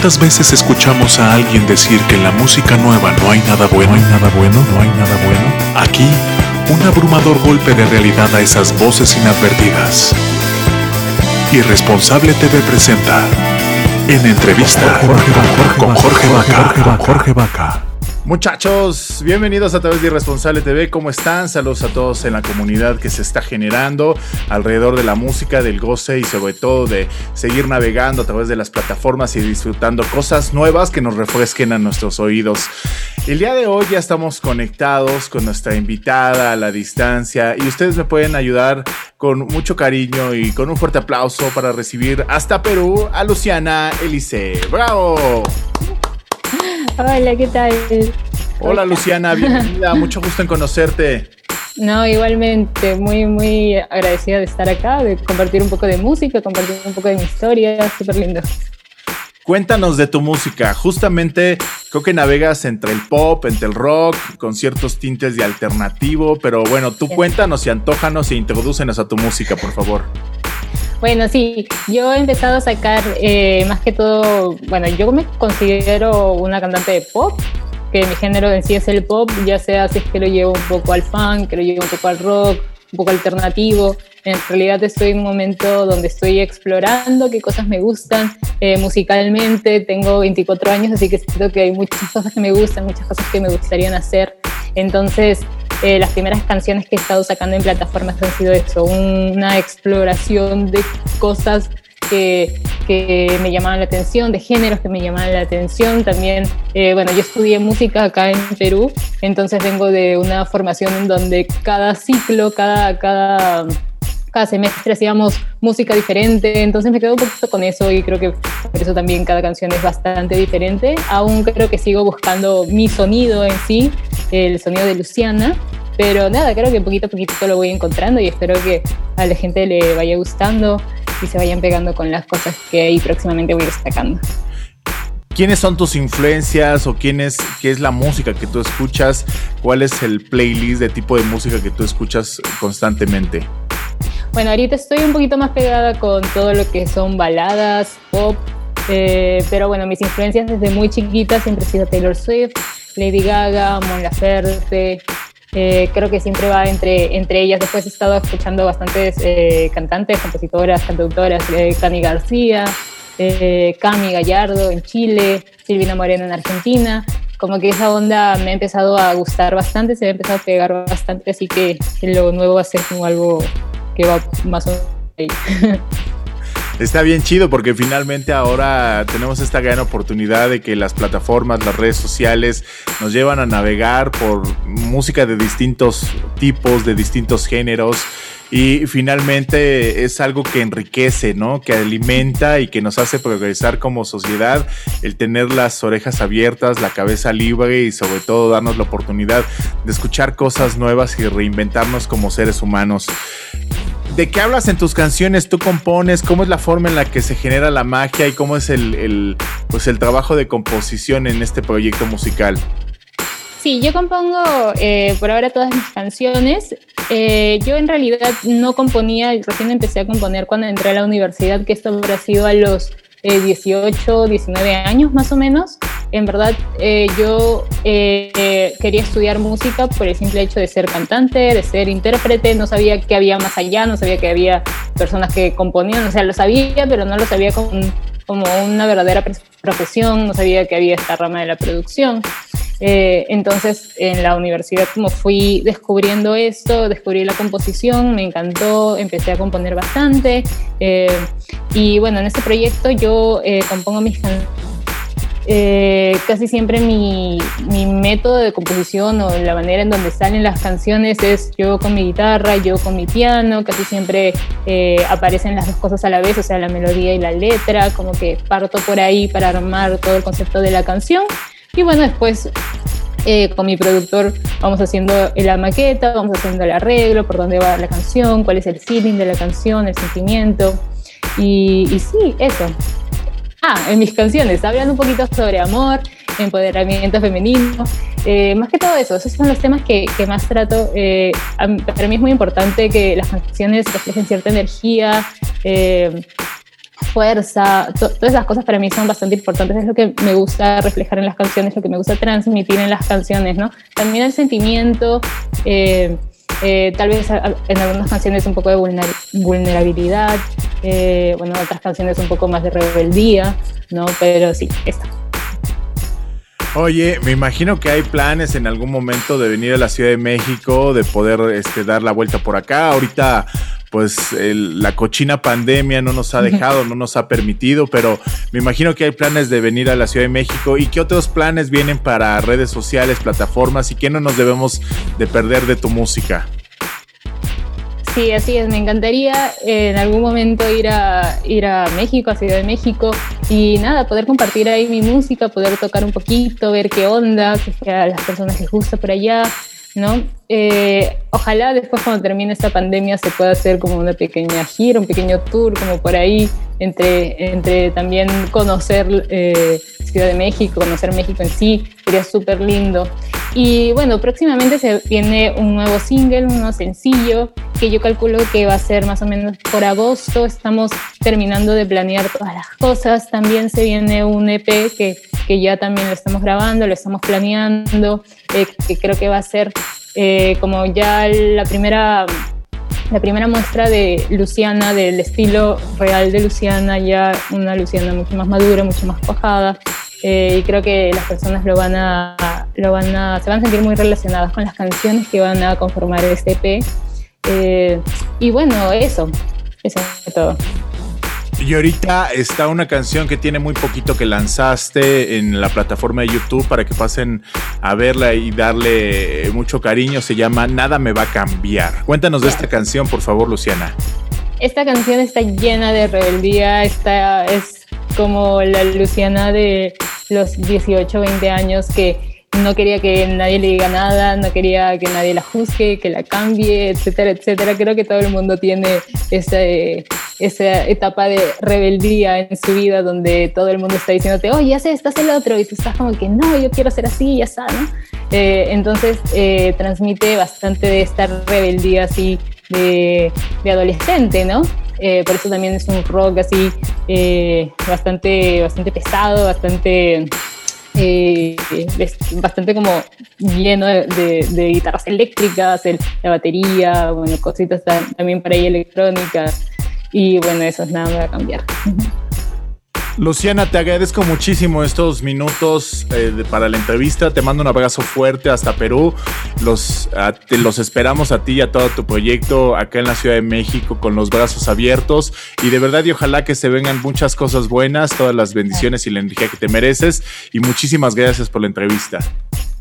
¿Cuántas veces escuchamos a alguien decir que en la música nueva no hay nada bueno, no hay nada bueno, no hay nada bueno? Aquí, un abrumador golpe de realidad a esas voces inadvertidas. Irresponsable TV presenta en entrevista con Jorge Vaca. Jorge Vaca. Muchachos, bienvenidos a través de Irresponsable TV. ¿Cómo están? Saludos a todos en la comunidad que se está generando alrededor de la música, del goce y sobre todo de seguir navegando a través de las plataformas y disfrutando cosas nuevas que nos refresquen a nuestros oídos. El día de hoy ya estamos conectados con nuestra invitada a la distancia y ustedes me pueden ayudar con mucho cariño y con un fuerte aplauso para recibir hasta Perú a Luciana Elise. ¡Bravo! Hola, ¿qué tal? Hola Luciana, bienvenida, mucho gusto en conocerte. No, igualmente, muy, muy agradecida de estar acá, de compartir un poco de música, compartir un poco de mi historia, súper lindo. Cuéntanos de tu música. Justamente creo que navegas entre el pop, entre el rock, con ciertos tintes de alternativo, pero bueno, tú cuéntanos y antójanos e introdúcenos a tu música, por favor. Bueno, sí, yo he empezado a sacar eh, más que todo, bueno, yo me considero una cantante de pop, que mi género en sí es el pop, ya sea si es que lo llevo un poco al funk, que lo llevo un poco al rock, un poco alternativo. En realidad estoy en un momento donde estoy explorando qué cosas me gustan eh, musicalmente. Tengo 24 años, así que siento que hay muchas cosas que me gustan, muchas cosas que me gustarían hacer. Entonces, eh, las primeras canciones que he estado sacando en plataformas han sido eso, una exploración de cosas que, que, me llamaban la atención, de géneros que me llamaban la atención. También, eh, bueno, yo estudié música acá en Perú, entonces vengo de una formación en donde cada ciclo, cada, cada, cada semestre hacíamos música diferente, entonces me quedo un poquito con eso y creo que por eso también cada canción es bastante diferente. Aún creo que sigo buscando mi sonido en sí, el sonido de Luciana, pero nada, creo que poquito a poquito lo voy encontrando y espero que a la gente le vaya gustando y se vayan pegando con las cosas que ahí próximamente voy destacando. ¿Quiénes son tus influencias o quién es, qué es la música que tú escuchas? ¿Cuál es el playlist de tipo de música que tú escuchas constantemente? Bueno, ahorita estoy un poquito más pegada con todo lo que son baladas, pop, eh, pero bueno, mis influencias desde muy chiquita siempre han sido Taylor Swift, Lady Gaga, Mon Laferte, eh, creo que siempre va entre, entre ellas. Después he estado escuchando bastantes eh, cantantes, compositoras, cantautoras, eh, Cami García, Cami Gallardo en Chile, Silvina Moreno en Argentina. Como que esa onda me ha empezado a gustar bastante, se me ha empezado a pegar bastante, así que lo nuevo va a ser como algo que va más o menos ahí. Está bien chido porque finalmente ahora tenemos esta gran oportunidad de que las plataformas, las redes sociales nos llevan a navegar por música de distintos tipos, de distintos géneros. Y finalmente es algo que enriquece, ¿no? Que alimenta y que nos hace progresar como sociedad, el tener las orejas abiertas, la cabeza libre y sobre todo darnos la oportunidad de escuchar cosas nuevas y reinventarnos como seres humanos. ¿De qué hablas en tus canciones? ¿Tú compones? ¿Cómo es la forma en la que se genera la magia y cómo es el, pues el trabajo de composición en este proyecto musical? Sí, yo compongo eh, por ahora todas mis canciones. Eh, yo en realidad no componía, recién empecé a componer cuando entré a la universidad, que esto habrá sido a los 18, eh, 19 años más o menos. En verdad, eh, yo eh, quería estudiar música por el simple hecho de ser cantante, de ser intérprete. No sabía que había más allá, no sabía que había personas que componían, o sea, lo sabía, pero no lo sabía como, como una verdadera profesión, no sabía que había esta rama de la producción. Eh, entonces, en la universidad, como fui descubriendo esto, descubrí la composición, me encantó, empecé a componer bastante. Eh, y bueno, en este proyecto yo eh, compongo mis canciones eh, casi siempre mi, mi, método de composición o la manera en donde salen las canciones es yo con mi guitarra, yo con mi piano, casi siempre eh, aparecen las dos cosas a la vez, o sea, la melodía y la letra, como que parto por ahí para armar todo el concepto de la canción. Y bueno, después eh, con mi productor vamos haciendo la maqueta, vamos haciendo el arreglo, por dónde va la canción, cuál es el feeling de la canción, el sentimiento. Y, y sí, eso. Ah, en mis canciones hablan un poquito sobre amor, empoderamiento femenino, eh, más que todo eso, esos son los temas que, que más trato. Eh, para mí es muy importante que las canciones reflejen cierta energía, eh, fuerza, todas esas cosas para mí son bastante importantes, es lo que me gusta reflejar en las canciones, lo que me gusta transmitir en las canciones, ¿no? También el sentimiento. Eh, tal vez en algunas canciones un poco de vulnerabilidad, eh, bueno, otras canciones un poco más de rebeldía, ¿no? Pero sí, esta. Oye, me imagino que hay planes en algún momento de venir a la Ciudad de México, de poder este, dar la vuelta por acá. Ahorita, pues la cochina pandemia no nos ha dejado, no nos ha permitido, pero me imagino que hay planes de venir a la Ciudad de México. ¿Y qué otros planes vienen para redes sociales, plataformas y qué no nos debemos de perder de tu música? Sí, así es. Me encantaría en algún momento ir a, ir a México, a Ciudad de México, y nada, poder compartir ahí mi música, poder tocar un poquito, ver qué onda, que a las personas les gusta por allá, ¿no? Eh, ojalá después cuando termine esta pandemia se pueda hacer como una pequeña gira, un pequeño tour, como por ahí, entre, entre también conocer eh, Ciudad de México, conocer México en sí, sería súper lindo. Y bueno, próximamente se viene un nuevo single, un nuevo sencillo, que yo calculo que va a ser más o menos por agosto. Estamos terminando de planear todas las cosas. También se viene un EP que, que ya también lo estamos grabando, lo estamos planeando, eh, que creo que va a ser eh, como ya la primera la primera muestra de Luciana, del estilo real de Luciana, ya una Luciana mucho más madura, mucho más cuajada, eh, y creo que las personas lo van a, lo van a, se van a sentir muy relacionadas con las canciones que van a conformar este EP. Eh, y bueno, eso, eso es todo. Y ahorita está una canción que tiene muy poquito que lanzaste en la plataforma de YouTube para que pasen a verla y darle mucho cariño. Se llama Nada me va a cambiar. Cuéntanos de esta canción, por favor, Luciana. Esta canción está llena de rebeldía, está, es como la Luciana de los 18, 20 años que no quería que nadie le diga nada, no quería que nadie la juzgue, que la cambie, etcétera, etcétera. Creo que todo el mundo tiene esa, esa etapa de rebeldía en su vida donde todo el mundo está diciéndote, oh, ya sé, estás el otro, y tú estás como que no, yo quiero ser así, ya está, ¿no? Eh, entonces eh, transmite bastante de esta rebeldía así de, de adolescente, ¿no? Eh, por eso también es un rock así eh, bastante, bastante pesado, bastante, eh, bastante como lleno de, guitarras eléctricas, la batería, bueno, cositas también para ahí electrónicas. Y bueno, eso es nada, me va a cambiar. Luciana, te agradezco muchísimo estos minutos eh, para la entrevista. Te mando un abrazo fuerte hasta Perú. Te, los esperamos a ti y a todo tu proyecto acá en la Ciudad de México con los brazos abiertos. Y de verdad, y ojalá que se vengan muchas cosas buenas, todas las bendiciones y la energía que te mereces. Y muchísimas gracias por la entrevista.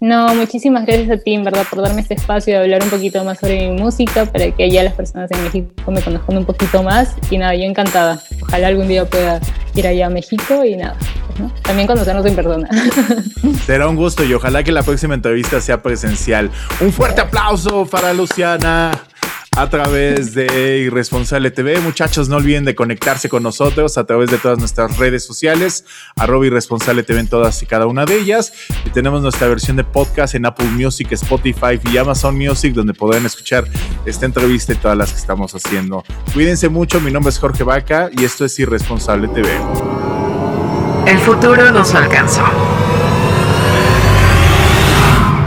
No, muchísimas gracias a ti, en verdad, por darme este espacio de hablar un poquito más sobre mi música, para que ya las personas en México me conozcan un poquito más. Y nada, yo encantada. Ojalá algún día pueda ir allá a México y nada, pues, también conocernos en persona. Será un gusto y ojalá que la próxima entrevista sea presencial. Un fuerte aplauso para Luciana a través de Irresponsable TV. Muchachos, no olviden de conectarse con nosotros a través de todas nuestras redes sociales, arroba Irresponsable TV en todas y cada una de ellas. Y tenemos nuestra versión de podcast en Apple Music, Spotify y Amazon Music, donde podrán escuchar esta entrevista y todas las que estamos haciendo. Cuídense mucho, mi nombre es Jorge Vaca y esto es Irresponsable TV. El futuro nos alcanzó.